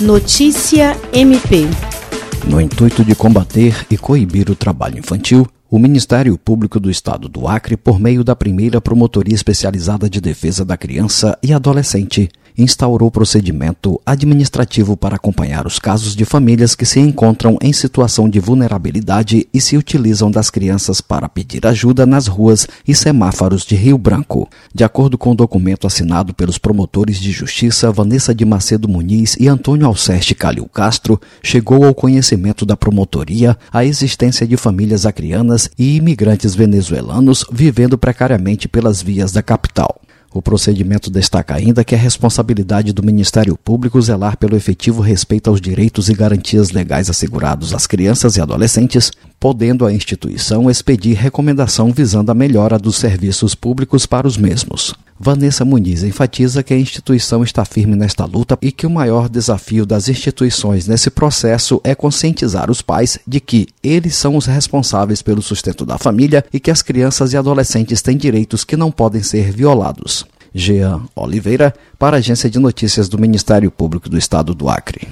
Notícia MP. No intuito de combater e coibir o trabalho infantil, o Ministério Público do Estado do Acre, por meio da primeira Promotoria Especializada de Defesa da Criança e Adolescente, instaurou procedimento administrativo para acompanhar os casos de famílias que se encontram em situação de vulnerabilidade e se utilizam das crianças para pedir ajuda nas ruas e semáforos de Rio Branco. De acordo com o documento assinado pelos promotores de justiça Vanessa de Macedo Muniz e Antônio Alceste Calil Castro, chegou ao conhecimento da promotoria a existência de famílias acrianas e imigrantes venezuelanos vivendo precariamente pelas vias da capital. O procedimento destaca ainda que é responsabilidade do Ministério Público zelar pelo efetivo respeito aos direitos e garantias legais assegurados às crianças e adolescentes, podendo a instituição expedir recomendação visando a melhora dos serviços públicos para os mesmos. Vanessa Muniz enfatiza que a instituição está firme nesta luta e que o maior desafio das instituições nesse processo é conscientizar os pais de que eles são os responsáveis pelo sustento da família e que as crianças e adolescentes têm direitos que não podem ser violados. Jean Oliveira, para a Agência de Notícias do Ministério Público do Estado do Acre.